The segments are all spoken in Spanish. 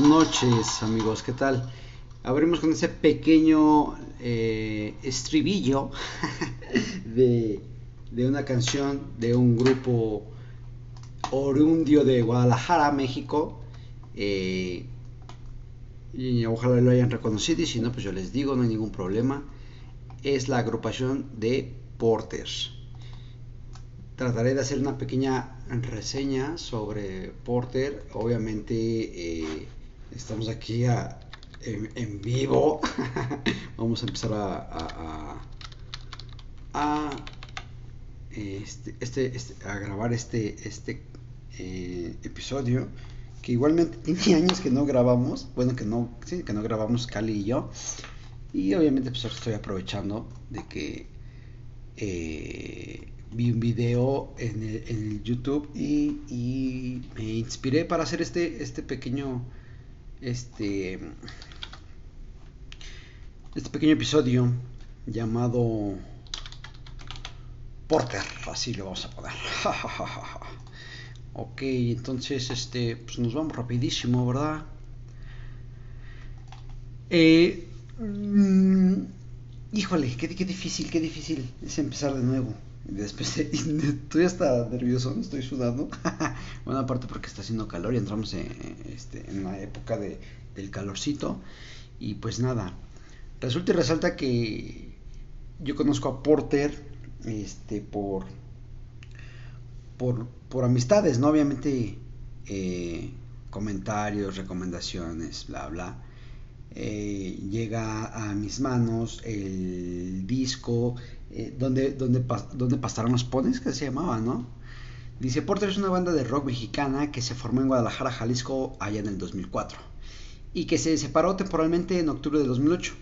Noches amigos, ¿qué tal? Abrimos con ese pequeño eh, estribillo de, una canción de un grupo orundio de Guadalajara, México. Eh, y ojalá lo hayan reconocido y si no, pues yo les digo, no hay ningún problema. Es la agrupación de Porters trataré de hacer una pequeña reseña sobre Porter. Obviamente eh, estamos aquí en, vivo. Vamos a empezar a, a, este, este, este, a grabar este, este eh, episodio. Que igualmente tiene años que no grabamos. Bueno, que no, que no grabamos Cali y yo. Y obviamente pues estoy aprovechando de que eh, vi un video en el, YouTube y, me inspiré para hacer este, este pequeño este este pequeño episodio llamado Porter, así le vamos a poner. ok, entonces este pues nos vamos rapidísimo, ¿verdad? Eh, mm, híjole, qué, qué difícil, qué difícil es empezar de nuevo. Después estoy hasta nervioso, estoy sudando. bueno, aparte porque está haciendo calor y entramos en, este, en la época de, del calorcito. Y pues nada, resulta y resalta que yo conozco a Porter este, por, por, por amistades, ¿no? Obviamente eh, comentarios, recomendaciones, bla, bla. Eh, llega a mis manos el disco eh, donde, donde, donde pastaron los pones, que se llamaba, ¿no? Dice, Porter es una banda de rock mexicana que se formó en Guadalajara, Jalisco, allá en el 2004, y que se separó temporalmente en octubre de 2008.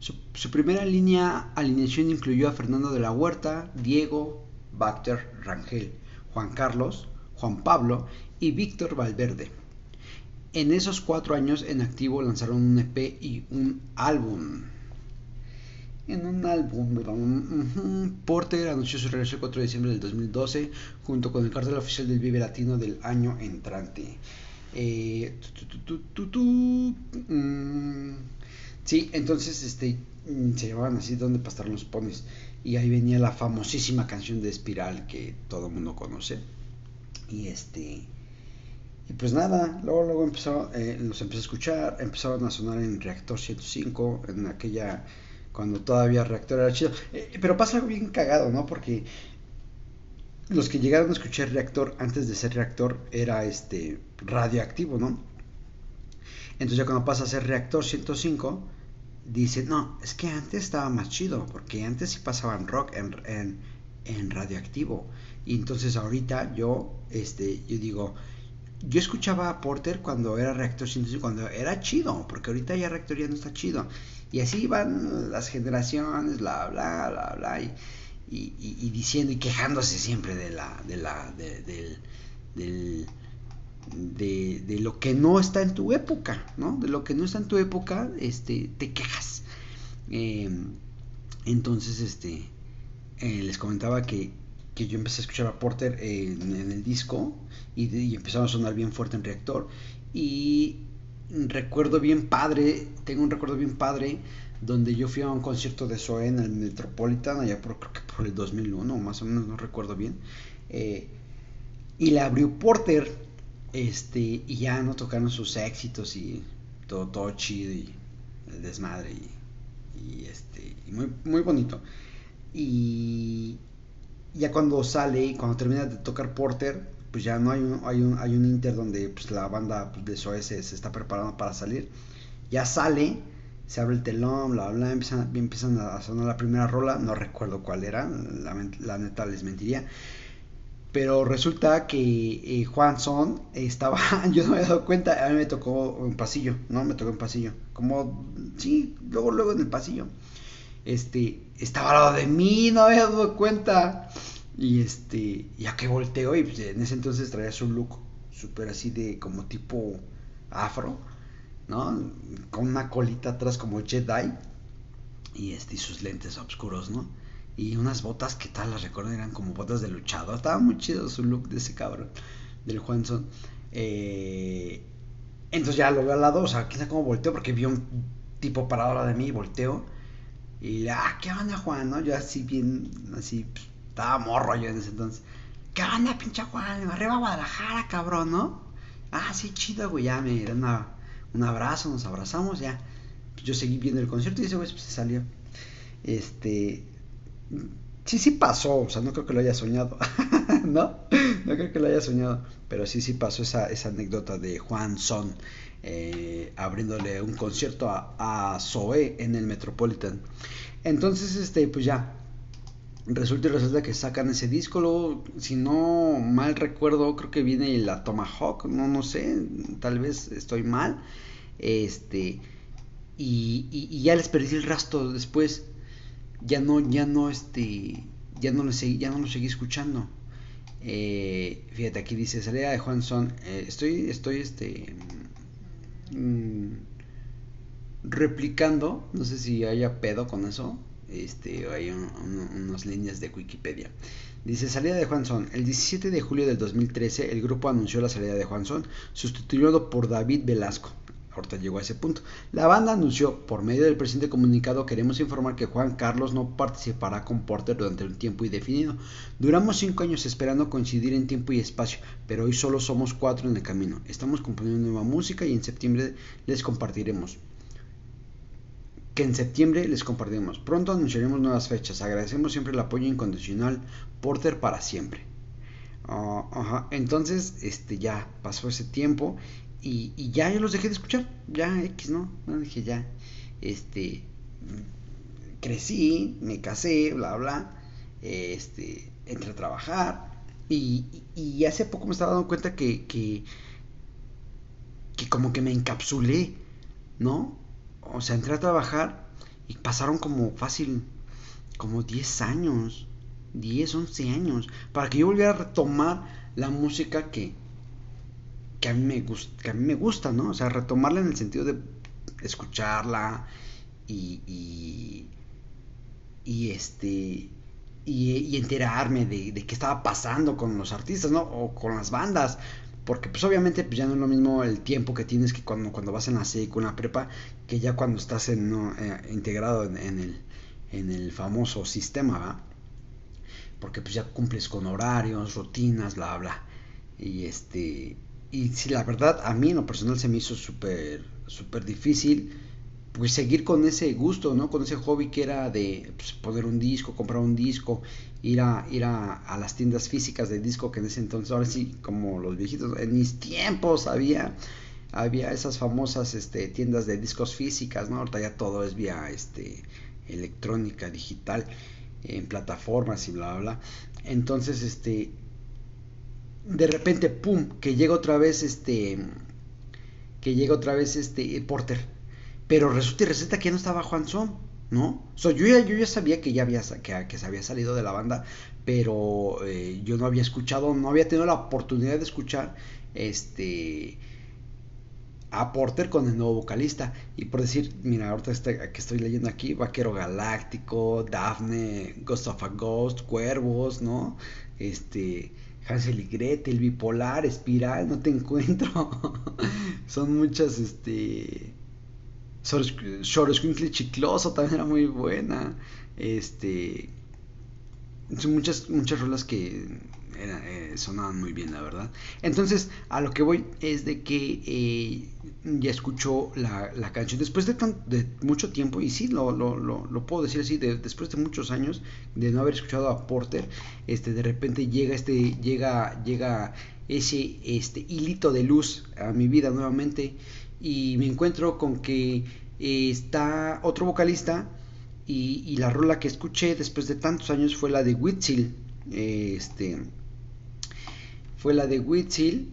Su, primera línea alineación incluyó a Fernando de la Huerta, Diego, Bacter, Rangel, Juan Carlos, Juan Pablo y Víctor Valverde. En esos cuatro años en activo lanzaron un EP y un álbum en un álbum. Porter anunció su regreso el 4 de diciembre del 2012 junto con el cartel oficial del Vive Latino del año entrante. Eh, mm, sí, entonces este mm, se llamaban así donde pastar los pones y ahí venía la famosísima canción de Espiral que todo el mundo conoce y este y pues nada, luego luego empezó, eh, los empecé a escuchar, empezaron a sonar en Reactor 105 en aquella cuando todavía Reactor era chido. Eh, pero pasa algo bien cagado, ¿no? Porque los que llegaron a escuchar Reactor antes de ser Reactor era este radioactivo, ¿no? Entonces ya cuando pasa a ser Reactor 105, dice, no, es que antes estaba más chido, porque antes sí pasaban rock en, en, radioactivo. Y entonces ahorita yo, este, yo digo, yo escuchaba a Porter cuando era Reactor 105, cuando era chido, porque ahorita ya Reactor ya no está chido. Y así van las generaciones, bla, bla, bla, bla, y, y, diciendo y quejándose siempre de la, de la, de, del, de, lo que no está en tu época, ¿no? De lo que no está en tu época, este, te quejas. Em, entonces, este, eh, les comentaba que, que, yo empecé a escuchar a Porter en, el disco y, y empezaba a sonar bien fuerte en reactor. Y recuerdo bien padre, tengo un recuerdo bien padre donde yo fui a un concierto de Zoe en el Metropolitan, allá por, creo que por el 2001, más o menos, no recuerdo bien. Eh, y la abrió Porter, este, y ya no tocaron sus éxitos y todo, todo chido y el desmadre y, este, muy, muy bonito. Y ya cuando sale y cuando termina de tocar Porter, pues ya no hay un, hay un, hay un Inter donde pues, la banda pues, de SOS se, está preparando para salir. Ya sale, se abre el telón, bla, bla, empiezan, empiezan a sonar la primera rola, no recuerdo cuál era, la, neta les mentiría. Pero resulta que eh, Juan Son estaba, yo no me había dado cuenta, a mí me tocó un pasillo, ¿no? Me tocó un pasillo. Como, sí, luego, luego en el pasillo. Este, estaba al lado de mí, no había dado cuenta. Y este, ya que volteo, y pues, en ese entonces traía su look súper así de como tipo afro, ¿no? Con una colita atrás como Jedi. Y este, y sus lentes oscuros, ¿no? Y unas botas que tal las recuerdo eran como botas de luchador. Estaba muy chido su look de ese cabrón, del Juanson. Eh, entonces ya lo veo al lado, o sea, quién sabe cómo volteo, porque vi un tipo parado al lado de mí, volteo. Y ah, ¿qué onda, Juan? ¿no? Yo así bien, así, pues, estaba morro yo en ese entonces. ¿Qué onda, pinche Juan? Arriba a Guadalajara, cabrón, ¿no? Ah, sí, chido, güey, ya me da un abrazo, nos abrazamos, ya. Yo seguí viendo el concierto y ese güey pues, se salió. Este, sí, sí pasó, o sea, no creo que lo haya soñado, ¿no? No creo que lo haya soñado, pero sí, sí pasó esa, esa anécdota de Juan Son eh, abriéndole un concierto a, a en el Metropolitan. Entonces, este, pues ya, resulta y resulta que sacan ese disco, luego, si no mal recuerdo, creo que viene la Tomahawk, no, no sé, tal vez estoy mal, este, y, y, ya les perdí el rastro después, ya no, ya no, este, ya no lo seguí, ya no lo seguí escuchando. Eh, fíjate, aquí dice, salida de Juan Son, eh, estoy, estoy, este, mm, replicando, no sé si haya pedo con eso, este, hay unas líneas de Wikipedia. Dice salida de Juan Son. El 17 de julio del 2013 el grupo anunció la salida de Juan Son, sustituido por David Velasco llegó a ese punto. La banda anunció, por medio del presente comunicado, queremos informar que Juan Carlos no participará con Porter durante un tiempo indefinido. Duramos cinco años esperando coincidir en tiempo y espacio, pero hoy solo somos cuatro en el camino. Estamos componiendo nueva música y en septiembre les compartiremos. Que en septiembre les compartiremos. Pronto anunciaremos nuevas fechas. Agradecemos siempre el apoyo incondicional. Porter para siempre. Ah, Entonces, este ya pasó ese tiempo y, ya yo los dejé de escuchar, ya X, ¿no? Dije ya, este, crecí, me casé, bla, bla, este, entré a trabajar y, y, hace poco me estaba dando cuenta que, que, que como que me encapsulé, ¿no? O sea, entré a trabajar y pasaron como fácil, como 10 años, 10, 11 años, para que yo volviera a retomar la música que, que a mí me gusta, que a mí me gusta, ¿no? O sea, retomarla en el sentido de escucharla y, y, y este y, enterarme de, de, qué estaba pasando con los artistas, ¿no? O con las bandas. Porque pues obviamente pues ya no es lo mismo el tiempo que tienes que cuando, cuando vas en la SEC la prepa, que ya cuando estás en, eh, integrado en, el, en el famoso sistema, ¿va? Porque pues ya cumples con horarios, rutinas, bla, bla. Y este y si la verdad a mí en lo personal se me hizo súper súper difícil pues seguir con ese gusto, ¿no? Con ese hobby que era de pues, poner un disco, comprar un disco, ir a ir a, las tiendas físicas de disco que en ese entonces, ahora sí, como los viejitos, en mis tiempos había había esas famosas este, tiendas de discos físicas, ¿no? Ahorita ya todo es vía este electrónica, digital, en plataformas y bla bla bla. Entonces, este de repente, pum, que llega otra vez este, que llega otra vez este Porter. Pero resulta y receta que ya no estaba Juan Son, ¿no? O sea, yo ya, yo ya sabía que ya había, que, que se había salido de la banda, pero eh, yo no había escuchado, no había tenido la oportunidad de escuchar este a Porter con el nuevo vocalista. Y por decir, mira, ahorita este, que estoy leyendo aquí, Vaquero Galáctico, Daphne, Ghost of a Ghost, Cuervos, ¿no? Este, Hansel y Gretel, bipolar, espiral, no te encuentro. Son muchas, este. Xoroscuincle Chicloso también era muy buena. Este. Son muchas, muchas rolas que eh, sonaban muy bien, la verdad. Entonces, a lo que voy es de que eh, ya escuchó la, la, canción después de, de mucho tiempo, y sí, lo, lo, lo, puedo decir así, después de muchos años de no haber escuchado a Porter, este, de repente llega, este, llega, llega ese este, hilito de luz a mi vida nuevamente, y me encuentro con que eh, está otro vocalista, y, y, la rola que escuché después de tantos años fue la de Whitsil, este fue la de Whitsil.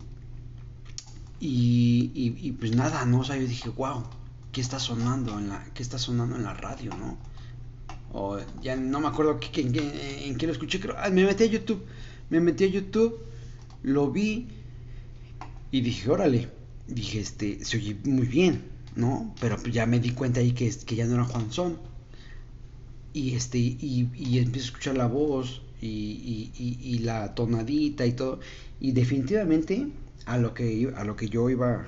Y, y, pues nada, ¿no? O yo dije, wow, ¿qué está sonando en la, qué está sonando en la radio, no? O ya no me acuerdo qué, en, qué, en, qué lo escuché, creo. Ah, me metí a YouTube, me metí a YouTube, lo vi y dije, órale, dije, este, se oye muy bien, ¿no? Pero ya me di cuenta ahí que, que ya no era Juan Son. Y este, y, y empiezo a escuchar la voz y, la tonadita y todo. Y definitivamente a lo que, a lo que yo iba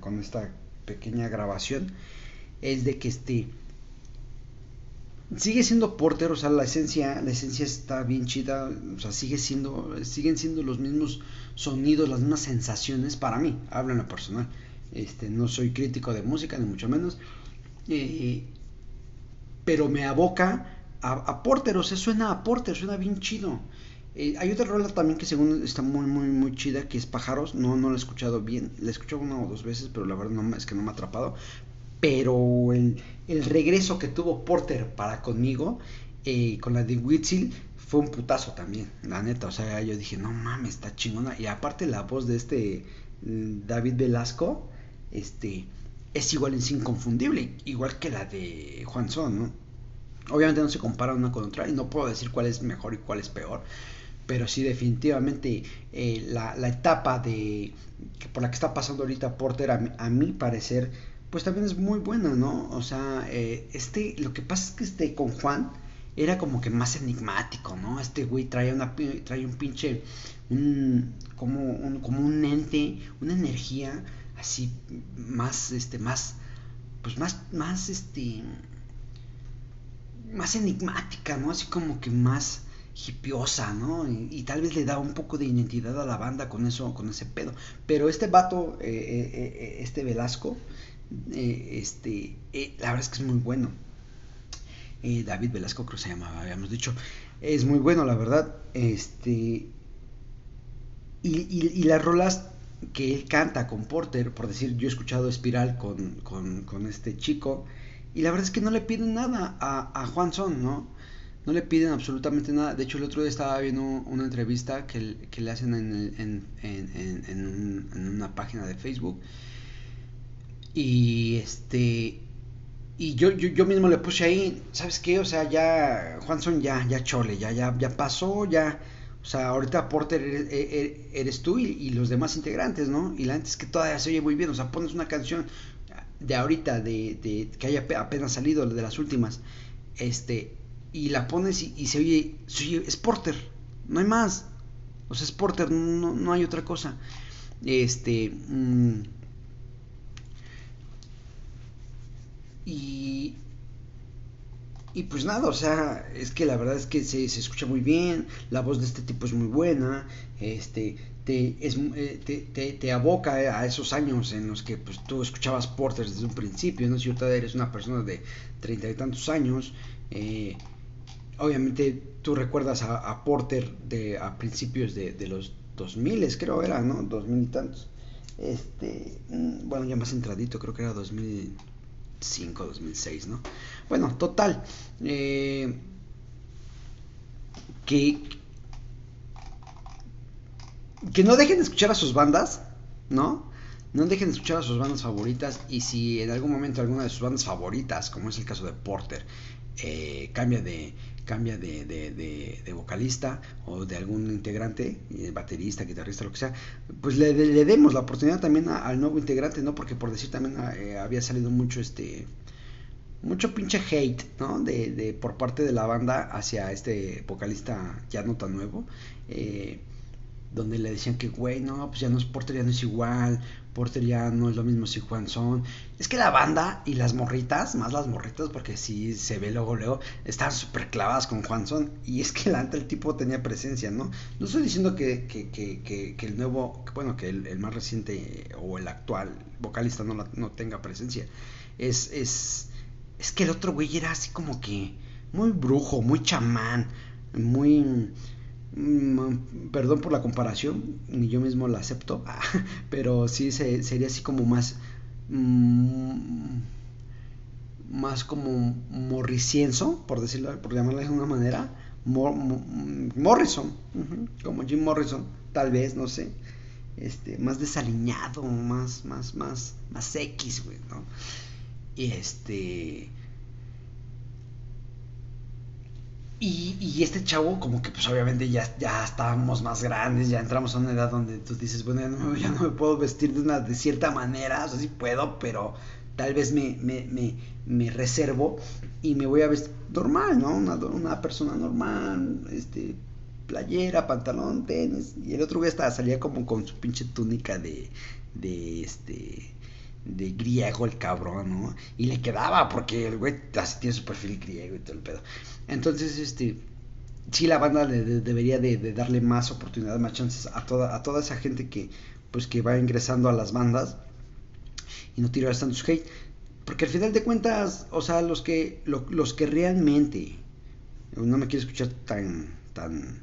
con esta pequeña grabación es de que este sigue siendo Porter, o sea, la esencia, la esencia está bien chida, o sea, sigue siendo, siguen siendo los mismos sonidos, las mismas sensaciones para mí, hablo en lo personal. Este, no soy crítico de música, ni mucho menos. Eh, pero me aboca a, Porter, o sea, suena a Porter, suena bien chido. Eh, hay otra rola también que según está muy, muy, muy chida, que es Pájaros. No, no la he escuchado bien. La he escuchado una o dos veces, pero la verdad no, es que no me ha atrapado. Pero el, regreso que tuvo Porter para conmigo, eh, con la de Witzel, fue un putazo también, la neta. O sea, yo dije, no mames, está chingona. Y aparte la voz de este mm, David Velasco, este, es igual, es inconfundible, igual que la de Juan Son, ¿no? Obviamente no se compara una con otra y no puedo decir cuál es mejor y cuál es peor, pero sí definitivamente eh, la, etapa de por la que está pasando ahorita Porter a, mi parecer pues también es muy buena, ¿no? O sea, eh, este, lo que pasa es que este con Juan era como que más enigmático, ¿no? Este güey traía una traía un pinche un como un como un ente, una energía así más este más pues más más este más enigmática, ¿no? Así como que más hipiosa, ¿no? Y, tal vez le da un poco de identidad a la banda con eso, con ese pedo. Pero este vato, eh, eh, eh, este Velasco, este, la verdad es que es muy bueno. David Velasco creo que se llamaba, habíamos dicho. Es muy bueno, la verdad. Este. Y, y, las rolas que él canta con Porter, por decir, yo he escuchado Espiral con, con, con este chico y la verdad es que no le piden nada a, a Juan ¿no? No le piden absolutamente nada. De hecho, el otro día estaba viendo una entrevista que, que le hacen en, en, en, en, una página de Facebook. Y este. Y yo, yo, yo, mismo le puse ahí, ¿sabes qué? O sea, ya, Juanson ya, ya chole, ya, ya, ya pasó, ya. O sea, ahorita Porter eres, eres tú y, y, los demás integrantes, ¿no? Y la gente es que todavía se oye muy bien. O sea, pones una canción de ahorita, de, de, que haya apenas salido, de las últimas, este, y la pones y, se, oye, se, oye, es Porter, no hay más, o sea, es Porter, no, no hay otra cosa. Este, mm, y, y pues nada, o sea, es que la verdad es que se, se, escucha muy bien, la voz de este tipo es muy buena, este, te, es, eh, te, te, te, aboca a esos años en los que pues, tú escuchabas Porter desde un principio, ¿no? Si ahorita eres una persona de treinta y tantos años, eh, obviamente tú recuerdas a, Porter de, a principios de, de los 2000, creo era, ¿no? Dos mil y tantos. Este, mm, bueno, ya más entradito, creo que era 2005, 2006, ¿no? Bueno, total. Eh, que, que no dejen de escuchar a sus bandas, ¿no? No dejen de escuchar a sus bandas favoritas y si en algún momento alguna de sus bandas favoritas, como es el caso de Porter, eh, cambia de cambia de, de, vocalista o de algún integrante, eh, baterista, guitarrista, lo que sea, pues le, demos la oportunidad también al nuevo integrante, ¿no? Porque por decir también eh, había salido mucho este mucho pinche hate, ¿no? De, de, por parte de la banda hacia este vocalista ya no tan nuevo. Eh, donde le decían que, güey, no, pues ya no es Porter, ya no es igual, Porter ya no es lo mismo si Juan son. Es que la banda y las morritas, más las morritas, porque sí se ve luego, luego, estaban súper clavadas con Juan son. Y es que el tipo tenía presencia, ¿no? No estoy diciendo que, que, que, que, el nuevo, bueno, que el, más reciente o el actual vocalista no, no tenga presencia. Es, es, es que el otro güey era así como que muy brujo, muy chamán, muy perdón por la comparación, ni yo mismo la acepto, pero sí sería así como más, mm, más como morricienso, por decirlo, por llamarlo de alguna manera, Morrison, como Jim Morrison, tal vez, no sé, este, más desaliñado, más, más, más, más X, güey, ¿no? Y este, Y, este chavo, como que pues obviamente ya, ya estábamos más grandes, ya entramos a una edad donde tú dices, bueno, ya no, me puedo vestir de una de cierta manera, o sea, sí puedo, pero tal vez me, me, me, me reservo y me voy a vestir normal, ¿no? Una, una persona normal, este, playera, pantalón, tenis. Y el otro hasta salía como con su pinche túnica de, de este de griego el cabrón, ¿no? Y le quedaba porque el güey así tiene su perfil griego y todo el pedo. Entonces, este, sí la banda debería de, darle más oportunidades, más chances a toda, a toda esa gente que, pues, que va ingresando a las bandas y no tirar tantos hate. Porque al final de cuentas, o sea, los que, los que realmente, no me quiero escuchar tan, tan,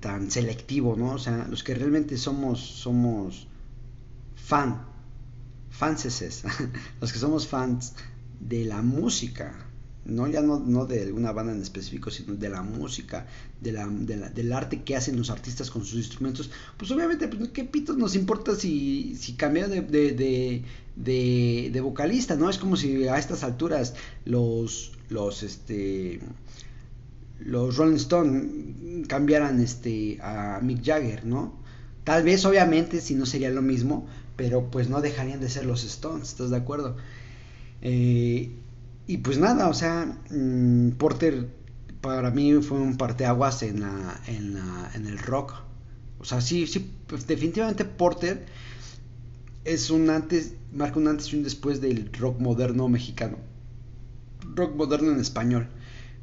tan selectivo, ¿no? O sea, los que realmente somos, somos fan, fanses, los que somos fans de la música, no ya no, no, de una banda en específico, sino de la música, de la, del arte que hacen los artistas con sus instrumentos, pues obviamente, pues, ¿qué pitos nos importa si, si cambia de, de, de, de, vocalista? ¿no? Es como si a estas alturas los, los, este, los Rolling Stone cambiaran este, a Mick Jagger, ¿no? Tal vez, obviamente, si no sería lo mismo, pero pues no dejarían de ser los Stones, ¿estás de acuerdo? Eh, y pues nada, o sea, mm, Porter para mí fue un parteaguas en, la, en, la, en el rock. O sea, sí, sí, pues, definitivamente Porter es un antes, marca un antes y un después del rock moderno mexicano. Rock moderno en español.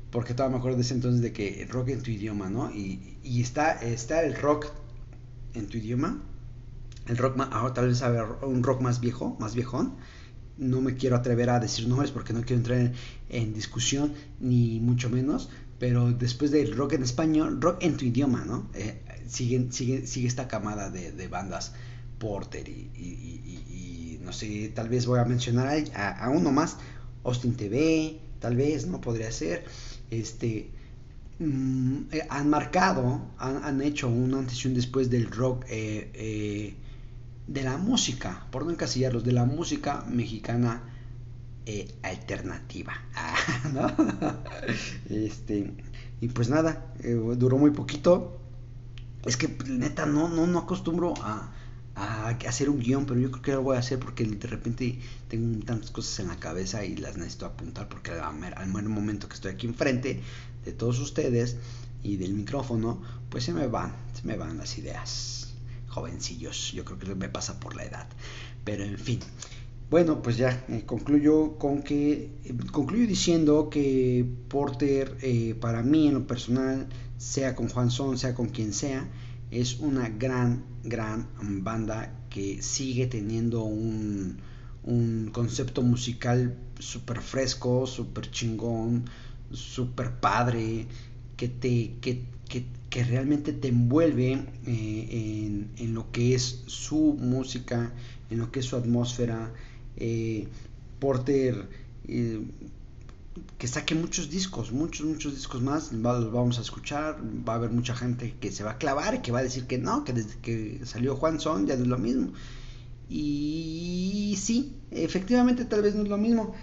Porque todavía me acuerdo de ese entonces de que rock en tu idioma, ¿no? Y, y está, está el rock en tu idioma. El rock, ahora tal vez un rock más viejo, más viejón no me quiero atrever a decir nombres porque no quiero entrar en, discusión, ni mucho menos, pero después del rock en español, rock en tu idioma, ¿no? Eh, sigue, sigue, sigue esta camada de, bandas Porter y, no sé, tal vez voy a mencionar a, uno más, Austin TV, tal vez, ¿no? Podría ser, este... Mm, eh, han marcado, han, hecho un antes y un después del rock eh, de la música, por no encasillarlos, de la música mexicana eh, alternativa. este, y pues nada, eh, duró muy poquito. Es que neta no, no, no acostumbro a, a, hacer un guion, pero yo creo que lo voy a hacer porque de repente tengo tantas cosas en la cabeza y las necesito apuntar porque al, al momento que estoy aquí enfrente de todos ustedes y del micrófono, pues se me van, se me van las ideas jovencillos. Yo creo que me pasa por la edad. Pero en fin. Bueno, pues ya eh, concluyo con que eh, concluyo diciendo que Porter eh, para mí en lo personal, sea con Juan sea con quien sea, es una gran, gran banda que sigue teniendo un, un concepto musical súper fresco, súper chingón, súper padre, que te, que, que, que realmente te envuelve eh, en, lo que es su música, en lo que es su atmósfera. Eh, Porter, eh, que saque muchos discos, muchos, muchos discos más, los vamos a escuchar, va a haber mucha gente que se va a clavar que va a decir que no, que desde que salió Juan Son ya no es lo mismo. Y sí, efectivamente tal vez no es lo mismo.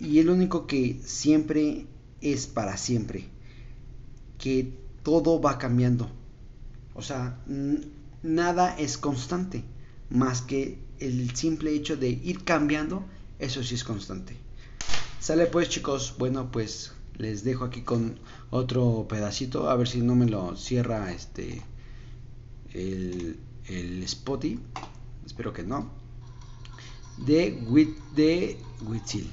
Y el único que siempre es para siempre. Que todo va cambiando. O sea, nada es constante, más que el simple hecho de ir cambiando, eso sí es constante. Sale pues chicos, bueno pues les dejo aquí con otro pedacito, a ver si no me lo cierra este el, el Spotty, espero que no, de Wit de Witzil.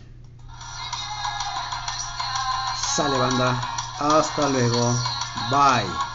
Sale banda, hasta luego. Bye.